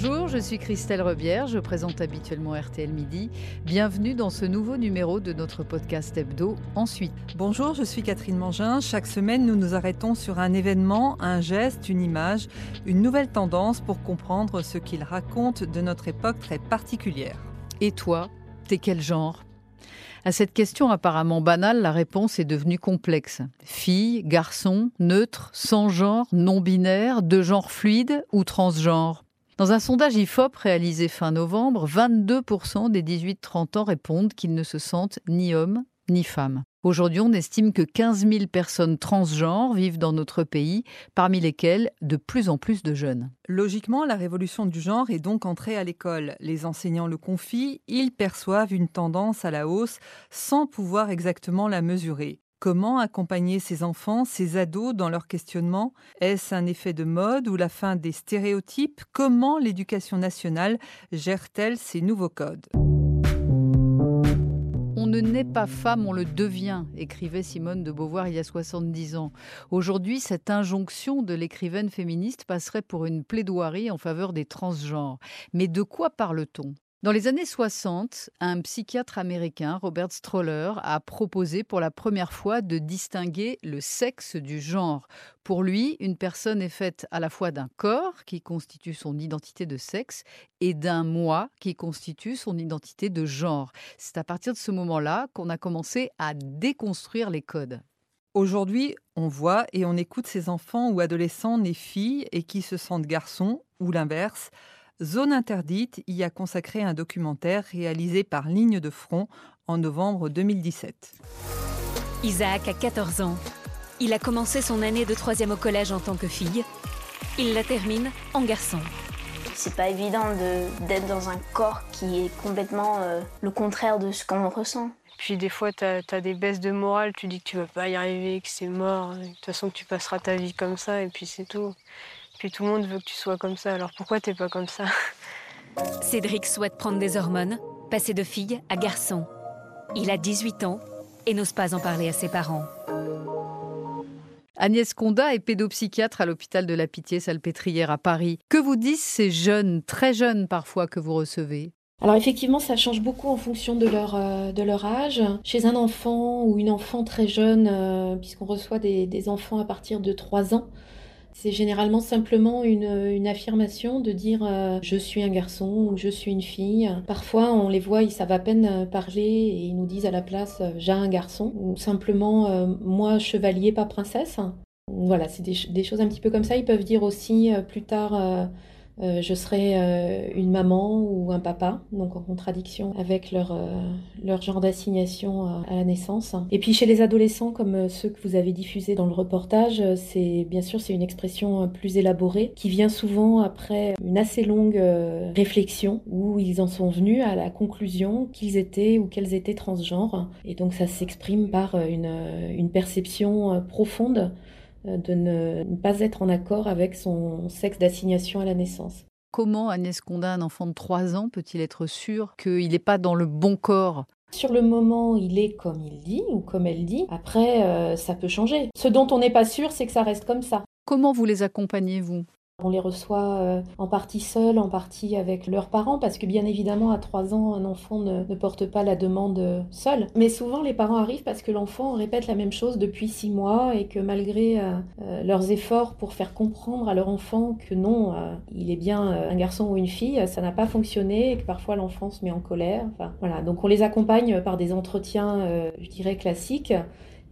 Bonjour, je suis Christelle Rebière, je présente habituellement RTL Midi. Bienvenue dans ce nouveau numéro de notre podcast hebdo Ensuite. Bonjour, je suis Catherine Mangin. Chaque semaine, nous nous arrêtons sur un événement, un geste, une image, une nouvelle tendance pour comprendre ce qu'il raconte de notre époque très particulière. Et toi, t'es quel genre? À cette question apparemment banale, la réponse est devenue complexe. Fille, garçon, neutre, sans genre, non binaire, de genre fluide ou transgenre? Dans un sondage IFOP réalisé fin novembre, 22% des 18-30 ans répondent qu'ils ne se sentent ni hommes ni femmes. Aujourd'hui, on estime que 15 000 personnes transgenres vivent dans notre pays, parmi lesquelles de plus en plus de jeunes. Logiquement, la révolution du genre est donc entrée à l'école. Les enseignants le confient, ils perçoivent une tendance à la hausse sans pouvoir exactement la mesurer. Comment accompagner ces enfants, ces ados dans leur questionnement Est-ce un effet de mode ou la fin des stéréotypes? Comment l'éducation nationale gère-t-elle ces nouveaux codes? On ne naît pas femme, on le devient, écrivait Simone de Beauvoir il y a 70 ans. Aujourd'hui, cette injonction de l'écrivaine féministe passerait pour une plaidoirie en faveur des transgenres. Mais de quoi parle-t-on? Dans les années 60, un psychiatre américain, Robert Stroller, a proposé pour la première fois de distinguer le sexe du genre. Pour lui, une personne est faite à la fois d'un corps, qui constitue son identité de sexe, et d'un moi, qui constitue son identité de genre. C'est à partir de ce moment-là qu'on a commencé à déconstruire les codes. Aujourd'hui, on voit et on écoute ces enfants ou adolescents nés filles et qui se sentent garçons, ou l'inverse. Zone interdite y a consacré un documentaire réalisé par Ligne de Front en novembre 2017. Isaac a 14 ans. Il a commencé son année de troisième au collège en tant que fille. Il la termine en garçon. C'est pas évident d'être dans un corps qui est complètement euh, le contraire de ce qu'on ressent. Puis des fois, tu as, des baisses de morale, tu dis que tu vas pas y arriver, que c'est mort, de toute façon que tu passeras ta vie comme ça, et puis c'est tout. Puis tout le monde veut que tu sois comme ça, alors pourquoi t'es pas comme ça? Cédric souhaite prendre des hormones, passer de fille à garçon. Il a 18 ans et n'ose pas en parler à ses parents. Agnès Conda est pédopsychiatre à l'hôpital de la Pitié-Salpêtrière à Paris. Que vous disent ces jeunes, très jeunes parfois, que vous recevez? Alors effectivement, ça change beaucoup en fonction de leur, euh, de leur âge. Chez un enfant ou une enfant très jeune, euh, puisqu'on reçoit des, des, enfants à partir de 3 ans, c'est généralement simplement une, affirmation de dire euh, je suis un garçon ou je suis une fille. Parfois, on les voit, ils savent à peine euh, parler et ils nous disent à la place euh, j'ai un garçon ou simplement moi chevalier, pas princesse. Voilà, c'est des, des, choses un petit peu comme ça. Ils peuvent dire aussi plus tard euh, je serai euh, une maman ou un papa, donc en contradiction avec leur, euh, leur genre d'assignation à la naissance. Et puis chez les adolescents, comme ceux que vous avez diffusés dans le reportage, c'est bien sûr c'est une expression plus élaborée qui vient souvent après une assez longue réflexion où ils en sont venus à la conclusion qu'ils étaient ou qu'elles étaient transgenres. Et donc ça s'exprime par une, une perception profonde de ne pas être en accord avec son sexe d'assignation à la naissance. Comment Agnès Conda, un enfant de 3 ans, peut-il être sûr qu'il n'est pas dans le bon corps? Sur le moment, il est comme il dit ou comme elle dit. Après, euh, ça peut changer. Ce dont on n'est pas sûr, c'est que ça reste comme ça. Comment vous les accompagnez, vous? On les reçoit euh, en partie seuls, en partie avec leurs parents, parce que bien évidemment, à 3 ans, un enfant ne, porte pas la demande seul. Mais souvent, les parents arrivent parce que l'enfant répète la même chose depuis 6 mois et que malgré euh, euh, leurs efforts pour faire comprendre à leur enfant que non, il est bien un garçon ou une fille, ça n'a pas fonctionné et que parfois l'enfant se met en colère. Voilà. Donc on les accompagne par des entretiens, je dirais, classiques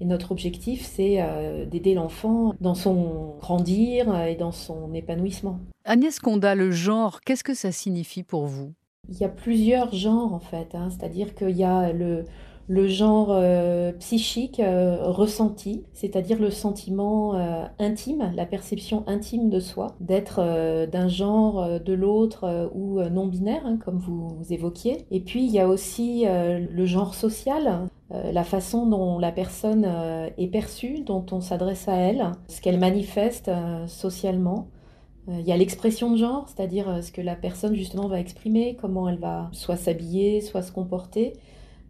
et notre objectif, c'est euh, d'aider l'enfant dans son grandir et dans son épanouissement. Agnès Conda, le genre, qu'est-ce que ça signifie pour vous? Il y a plusieurs genres en fait, hein. c'est-à-dire qu'il y a le, le genre euh, psychique euh, ressenti, c'est-à-dire le sentiment euh, intime, la perception intime de soi, d'être d'un genre, de l'autre ou non binaire, hein, comme vous, vous, évoquiez. Et puis il y a aussi le genre social, la façon dont la personne est perçue, dont on s'adresse à elle, ce qu'elle manifeste socialement. Il y a l'expression de genre, c'est-à-dire ce que la personne justement va exprimer, comment elle va soit s'habiller, soit se comporter.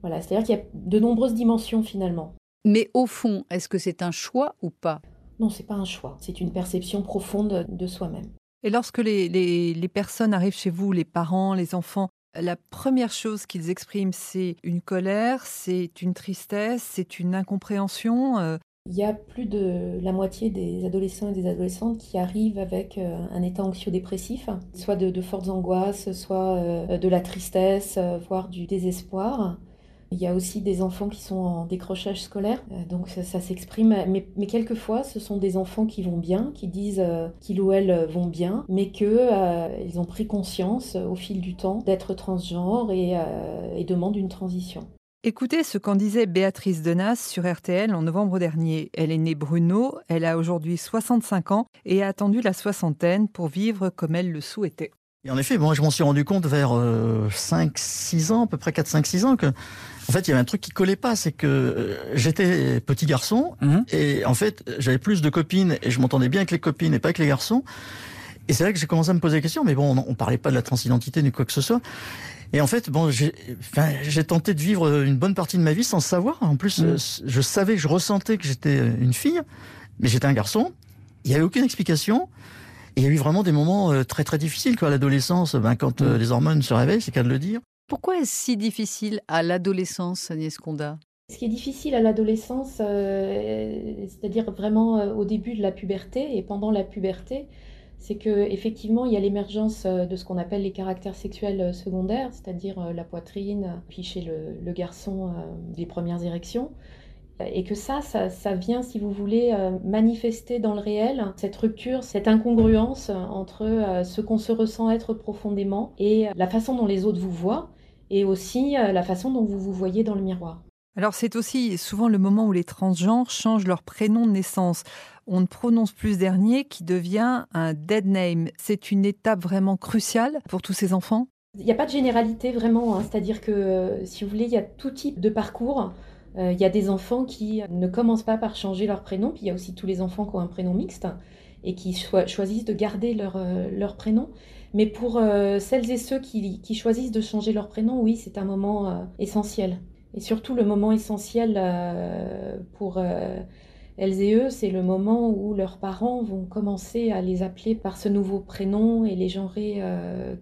Voilà, c'est-à-dire qu'il y a de nombreuses dimensions finalement. Mais au fond, est-ce que c'est un choix ou pas? Non, c'est pas un choix. C'est une perception profonde de soi-même. Et lorsque les, les, personnes arrivent chez vous, les parents, les enfants, la première chose qu'ils expriment, c'est une colère, c'est une tristesse, c'est une incompréhension. Euh. Il y a plus de la moitié des adolescents et des adolescentes qui arrivent avec euh, un état anxio-dépressif, soit de, fortes angoisses, soit euh, de la tristesse, voire du désespoir. Il y a aussi des enfants qui sont en décrochage scolaire, euh, donc ça, s'exprime. Mais, quelquefois, ce sont des enfants qui vont bien, qui disent euh, qu'ils ou elles vont bien, mais qu'ils euh, ont pris conscience au fil du temps d'être transgenres et, et demandent une transition. Écoutez ce qu'en disait Béatrice Denas sur RTL en novembre dernier. Elle est née Bruno, elle a aujourd'hui 65 ans et a attendu la soixantaine pour vivre comme elle le souhaitait. Et en effet, moi je m'en suis rendu compte vers 5-6 ans, à peu près 4-5-6 ans, que en fait, il y avait un truc qui collait pas, c'est que euh, j'étais petit garçon mhm. et en fait, j'avais plus de copines et je m'entendais bien avec les copines et pas avec les garçons. Et c'est là que j'ai commencé à me poser des questions, mais bon, on, parlait pas de la transidentité ni quoi que ce soit. Et en fait, bon, j'ai enfin, tenté de vivre une bonne partie de ma vie sans savoir. En plus, mhm. je savais, je ressentais que j'étais une fille, mais j'étais un garçon. Il n'y avait aucune explication. Et il y a eu vraiment des moments euh, très très difficiles quoi à l'adolescence. Ben, quand euh, mhm. les hormones se réveillent, c'est qu'à de le dire. Pourquoi est-ce si difficile à l'adolescence, Agnès Conda ce qui est difficile à l'adolescence, euh, c'est-à-dire vraiment euh, au début de la puberté et pendant la puberté, c'est que effectivement il y a l'émergence de ce qu'on appelle les caractères sexuels secondaires, c'est-à-dire la poitrine, puis chez le, garçon les premières érections, et que ça, ça, vient, si vous voulez, manifester dans le réel cette rupture, cette incongruence entre ce qu'on se ressent être profondément et la façon dont les autres vous voient et aussi euh, la façon dont vous vous voyez dans le miroir. Alors c'est aussi souvent le moment où les transgenres changent leur prénom de naissance. On ne prononce plus ce dernier qui devient un dead name. C'est une étape vraiment cruciale pour tous ces enfants? Il n'y a pas de généralité vraiment, hein. c'est-à-dire que euh, si vous voulez, il y a tout type de parcours. Euh, il y a des enfants qui ne commencent pas par changer leur prénom, puis il y a aussi tous les enfants qui ont un prénom mixte et qui choisissent de garder leur, leur prénom. Mais pour euh, celles et ceux qui, choisissent de changer leur prénom, oui, c'est un moment euh, essentiel. Et surtout le moment essentiel euh, pour elles et eux, c'est le moment où leurs parents vont commencer à les appeler par ce nouveau prénom et les genrer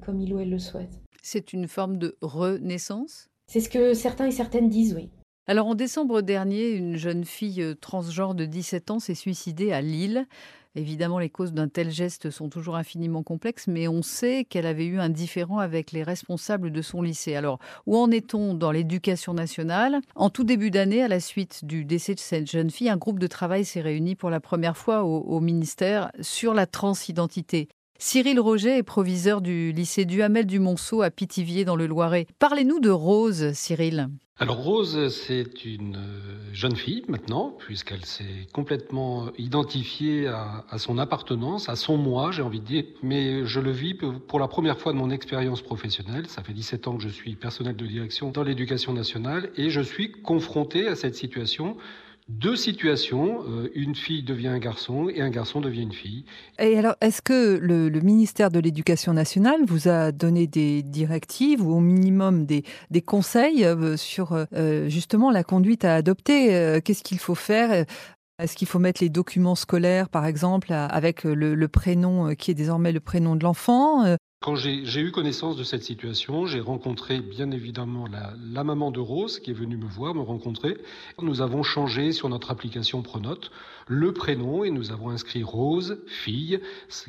comme ils ou elles le souhaitent. C'est une forme de renaissance? C'est ce que certains et certaines disent, oui. Alors en décembre dernier, une jeune fille transgenre de 17 ans s'est suicidée à Lille. Évidemment, les causes d'un tel geste sont toujours infiniment complexes, mais on sait qu'elle avait eu un différend avec les responsables de son lycée. Alors, où en est-on dans l'éducation nationale? En tout début d'année, à la suite du décès de cette jeune fille, un groupe de travail s'est réuni pour la première fois au, au ministère sur la transidentité. Cyril Roger est proviseur du lycée Duhamel du Monceau à Pithiviers dans le Loiret. Parlez-nous de Rose, Cyril. Alors Rose, c'est une jeune fille maintenant, puisqu'elle s'est complètement identifiée à, son appartenance, à son moi, j'ai envie de dire. Mais je le vis pour la première fois de mon expérience professionnelle. Ça fait 17 ans que je suis personnel de direction dans l'éducation nationale et je suis confronté à cette situation deux situations, euh, une fille devient un garçon et un garçon devient une fille. Et alors, est-ce que le, ministère de l'Éducation nationale vous a donné des directives ou au minimum des, conseils euh, sur euh, justement la conduite à adopter? Qu'est-ce qu'il faut faire? Est-ce qu'il faut mettre les documents scolaires, par exemple, avec le, prénom qui est désormais le prénom de l'enfant? Quand j'ai eu connaissance de cette situation, j'ai rencontré bien évidemment la, maman de Rose qui est venue me voir, me rencontrer. Nous avons changé sur notre application Pronote le prénom et nous avons inscrit Rose, fille,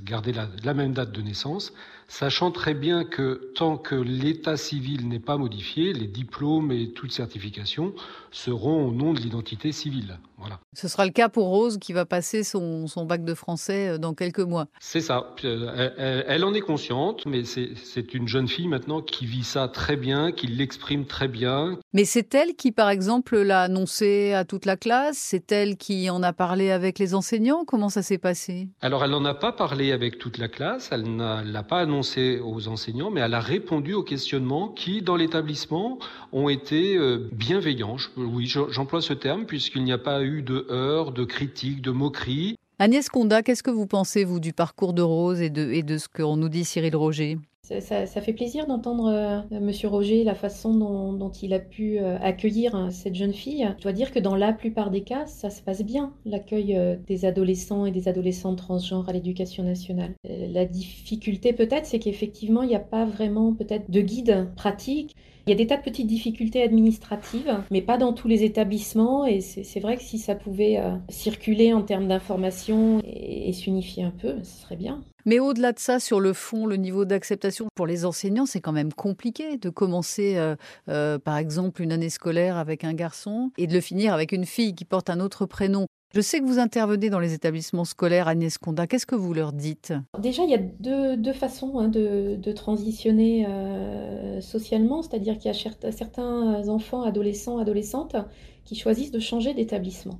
gardé la même date de naissance sachant très bien que tant que l'état civil n'est pas modifié, les diplômes et toute certification seront au nom de l'identité civile. Voilà. Ce sera le cas pour Rose qui va passer son, bac de français euh, dans quelques mois. C'est ça. Euh, elle, en est consciente, mais c'est une jeune fille maintenant qui vit ça très bien, qui l'exprime très bien. Mais c'est elle qui, par exemple, l'a annoncé à toute la classe? C'est elle qui en a parlé avec les enseignants? Comment ça s'est passé? Alors, elle n'en a pas parlé avec toute la classe, elle ne l'a pas aux enseignants, mais elle a répondu aux questionnements qui, dans l'établissement, ont été euh, bienveillants. Oui, j'emploie ce terme puisqu'il n'y a pas eu de heurts, de critiques, de moqueries. Agnès Conda, qu'est-ce que vous pensez, vous, du parcours de Rose et de, et de ce qu'on nous dit Cyril Roger? Ça, fait plaisir d'entendre euh, Monsieur Roger la façon dont, il a pu euh, accueillir hein, cette jeune fille. Je dois dire que dans la plupart des cas, ça se passe bien, l'accueil euh, des adolescents et des adolescentes transgenres à l'éducation nationale. La difficulté peut-être, c'est qu'effectivement, il n'y a pas vraiment peut-être de guide pratique. Il y a des tas de petites difficultés administratives, mais pas dans tous les établissements. Et c'est vrai que si ça pouvait circuler en termes d'information et, et s'unifier un peu, ce serait bien. Mais au-delà de ça, sur le fond, le niveau d'acceptation pour les enseignants, c'est quand même compliqué de commencer, euh, euh, par exemple, une année scolaire avec un garçon et de le finir avec une fille qui porte un autre prénom. Je sais que vous intervenez dans les établissements scolaires, Agnès Conda. Qu'est-ce que vous leur dites? Déjà, il y a deux, façons hein, de, transitionner euh, socialement, c'est-à-dire qu'il y a certains enfants, adolescents, adolescentes qui choisissent de changer d'établissement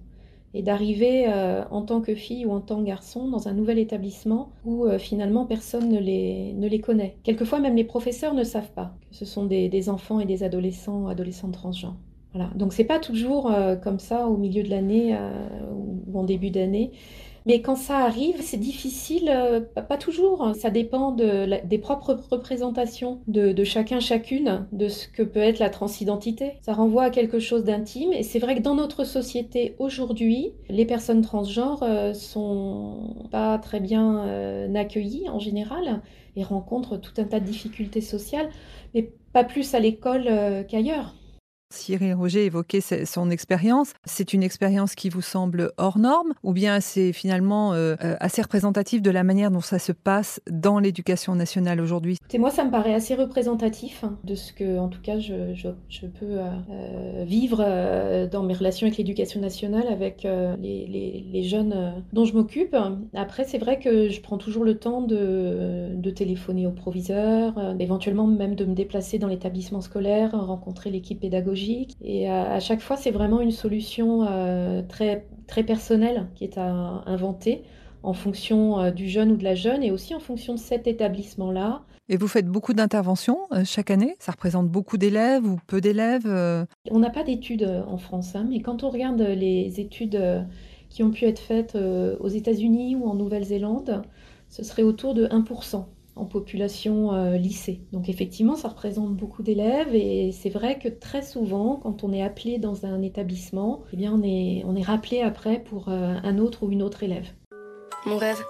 et d'arriver euh, en tant que fille ou en tant que garçon dans un nouvel établissement où euh, finalement personne ne les, ne les connaît. Quelquefois même les professeurs ne savent pas que ce sont des, enfants et des adolescents, adolescents transgenres. Voilà. Donc c'est pas toujours euh, comme ça au milieu de l'année ou en début d'année. Mais quand ça arrive, c'est difficile, euh, pas toujours. Ça dépend de, des propres représentations de, chacun, chacune, de ce que peut être la transidentité. Ça renvoie à quelque chose d'intime. Et c'est vrai que dans notre société aujourd'hui, les personnes transgenres euh, sont pas très bien euh, accueillies en général et rencontrent tout un tas de difficultés sociales, mais pas plus à l'école qu'ailleurs. Cyril Roger évoquait son expérience. C'est une expérience qui vous semble hors norme ou bien c'est finalement euh, euh, assez représentatif de la manière dont ça se passe dans l'éducation nationale aujourd'hui? Moi, ça me paraît assez représentatif hein, de ce que, en tout cas, je, peux euh, vivre dans mes relations avec l'éducation nationale, avec les, jeunes dont je m'occupe. Après, c'est vrai que je prends toujours le temps de, de téléphoner au proviseur, éventuellement même de me déplacer dans l'établissement scolaire, rencontrer l'équipe pédagogique et à, chaque fois, c'est vraiment une solution euh, très, très personnelle qui est à inventer en fonction euh, du jeune ou de la jeune et aussi en fonction de cet établissement-là. Et vous faites beaucoup d'interventions euh, chaque année? Ça représente beaucoup d'élèves ou peu d'élèves On n'a pas d'études en France, hein, mais quand on regarde les études qui ont pu être faites aux États-Unis ou en Nouvelle-Zélande, ce serait autour de 1% en population euh, lycée. Donc effectivement, ça représente beaucoup d'élèves et c'est vrai que très souvent, quand on est appelé dans un établissement, eh bien on est, on est rappelé après pour euh, un autre ou une autre élève. Mon rêve,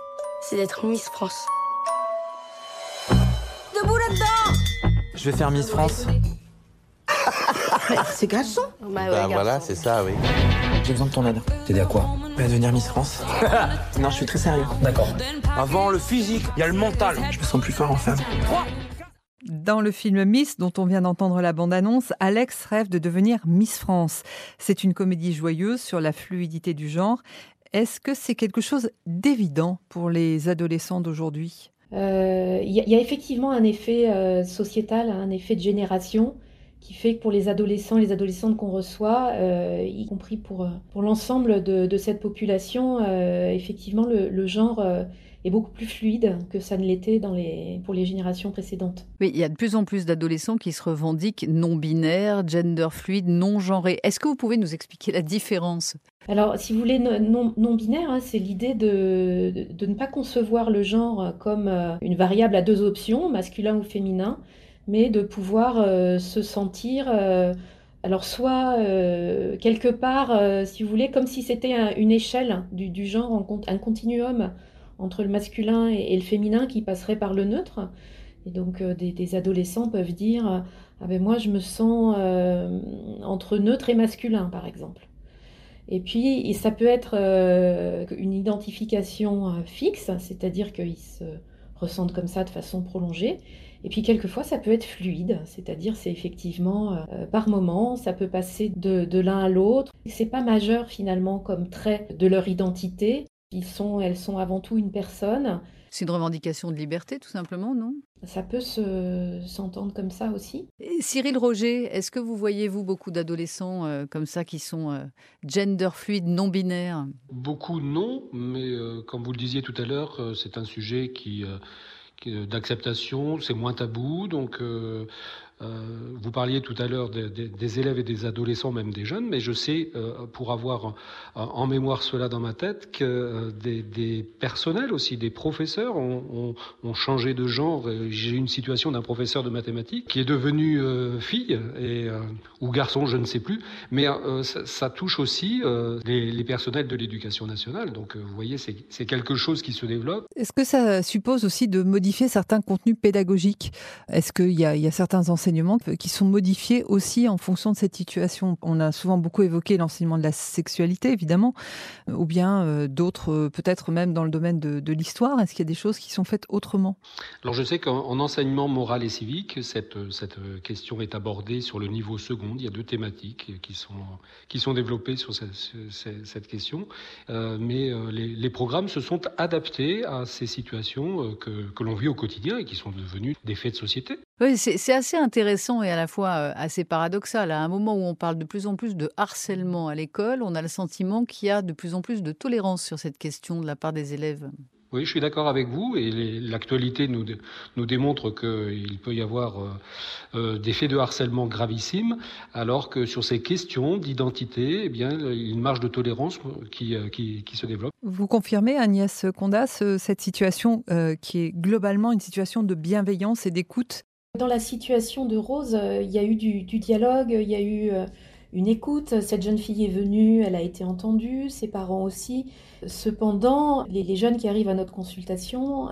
c'est d'être Miss France. Debout là-dedans Je vais faire Miss France. c'est garçon Bah, bah voilà, c'est ça, oui. J'ai besoin de ton aide. T'aider à quoi? Bah, devenir Miss France. non, je suis très sérieux. D'accord. Avant le physique, il y a le mental. Je me sens plus fort en femme. Dans le film Miss, dont on vient d'entendre la bande-annonce, Alex rêve de devenir Miss France. C'est une comédie joyeuse sur la fluidité du genre. Est-ce que c'est quelque chose d'évident pour les adolescents d'aujourd'hui? Euh, Il y, a effectivement un effet euh, sociétal, un effet de génération qui fait que pour les adolescents et les adolescentes qu'on reçoit, euh, y compris pour, euh, pour l'ensemble de, cette population, euh, effectivement, le, genre est beaucoup plus fluide que ça ne l'était dans les, pour les générations précédentes. Oui, il y a de plus en plus d'adolescents qui se revendiquent non-binaires, gender fluide, non-genrés. Est-ce que vous pouvez nous expliquer la différence? Alors, si vous voulez, non-binaire, hein, c'est l'idée de, de, de, ne pas concevoir le genre comme une variable à deux options, masculin ou féminin, mais de pouvoir euh, se sentir, euh, alors soit euh, quelque part, si vous voulez, comme si c'était une échelle du, genre, un continuum entre le masculin et, le féminin qui passerait par le neutre. Et donc des, adolescents peuvent dire, ah ben moi je me sens entre neutre et masculin, par exemple. Et puis, ça peut être une identification fixe, c'est-à-dire qu'ils se ressentent comme ça de façon prolongée. Et puis quelquefois, ça peut être fluide, c'est-à-dire c'est effectivement euh, par moment, ça peut passer de, l'un à l'autre. C'est pas majeur finalement comme trait de leur identité. Ils sont, elles sont avant tout une personne. C'est une revendication de liberté, tout simplement, non? Ça peut s'entendre comme ça aussi. Cyril Roger, est-ce que vous voyez, vous, beaucoup d'adolescents euh, comme ça qui sont euh, gender fluides, non binaires Beaucoup non, mais comme vous le disiez tout à l'heure, c'est un sujet qui d'acceptation, c'est moins tabou. Donc, euh, Euh, vous parliez tout à l'heure des élèves et des adolescents, même des jeunes, mais je sais, euh, pour avoir en mémoire cela dans ma tête, que euh, des, personnels aussi, des professeurs ont, changé de genre. J'ai une situation d'un professeur de mathématiques qui est devenu fille ou garçon, je ne sais plus, mais ça, touche aussi les, personnels de l'éducation nationale. Donc vous voyez, c'est quelque chose qui se développe. Est-ce que ça suppose aussi de modifier certains contenus pédagogiques? Est-ce qu'il y, a certains enseignants enseignements qui sont modifiés aussi en fonction de cette situation. On a souvent beaucoup évoqué l'enseignement de la sexualité, évidemment, euh, ou bien euh, d'autres, euh, peut-être même dans le domaine de, l'histoire. Est-ce qu'il y a des choses qui sont faites autrement? Alors je sais qu'en enseignement moral et civique, cette, question est abordée sur le niveau second. Il y a deux thématiques qui sont, qui sont développées sur cette, question. Euh, mais les, programmes se sont adaptés à ces situations que l'on vit au quotidien et qui sont devenues des faits de société. Oui, c'est assez intéressant et à la fois euh, assez paradoxal. À un moment où on parle de plus en plus de harcèlement à l'école, on a le sentiment qu'il y a de plus en plus de tolérance sur cette question de la part des élèves. Oui, je suis d'accord avec vous et l'actualité nous, nous démontre qu'il peut y avoir euh, euh, des faits de harcèlement gravissimes, alors que sur ces questions d'identité, eh bien, il y a une marge de tolérance qui, qui, qui, se développe. Vous confirmez, Agnès Condas, cette situation qui est globalement une situation de bienveillance et d'écoute dans la situation de Rose, euh, il y a eu du, dialogue, il y a eu euh, une écoute. Cette jeune fille est venue, elle a été entendue, ses parents aussi. Cependant, les, jeunes qui arrivent à notre consultation,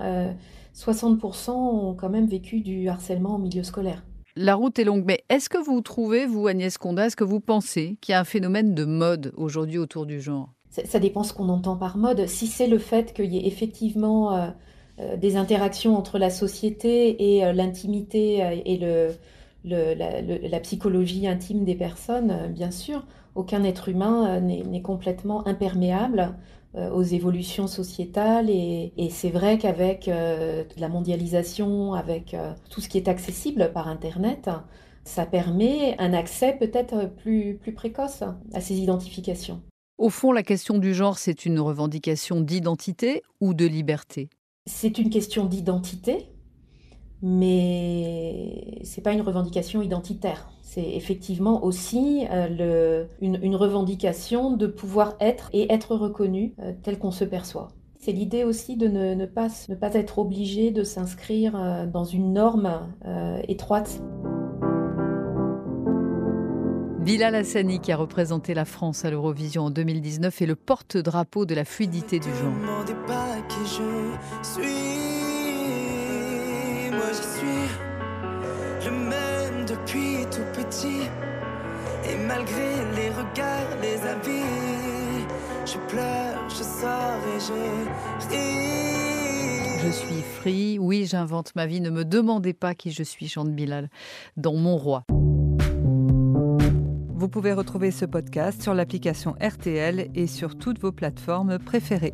60% euh, ont quand même vécu du harcèlement en milieu scolaire. La route est longue, mais est-ce que vous trouvez, vous Agnès Conda, est-ce que vous pensez qu'il y a un phénomène de mode aujourd'hui autour du genre? Ça, dépend ce qu'on entend par mode. Si c'est le fait qu'il y ait effectivement... Euh, des interactions entre la société et euh, l'intimité euh, et la, psychologie intime des personnes, bien sûr. Aucun être humain n'est complètement imperméable aux évolutions sociétales et, c'est vrai qu'avec la mondialisation, avec tout ce qui est accessible par Internet, ça permet un accès peut-être plus, plus précoce à ces identifications. Au fond, la question du genre, c'est une revendication d'identité ou de liberté? C'est une question d'identité, mais c'est pas une revendication identitaire. C'est effectivement aussi euh, une, revendication de pouvoir être et être reconnu euh, tel qu'on se perçoit. C'est l'idée aussi de ne, pas, ne, pas, être obligé de s'inscrire euh, dans une norme étroite. Bilal Hassani, qui a représenté la France à l'Eurovision en 2019, est le porte-drapeau de la fluidité du genre. Moi je suis le même depuis tout petit. Et malgré les regards, les avis, je pleure, je sors et je ris. Je suis free, oui, j'invente ma vie. Ne me demandez pas qui je suis, chante Bilal, dans Mon Roi. Vous pouvez retrouver ce podcast sur l'application RTL et sur toutes vos plateformes préférées.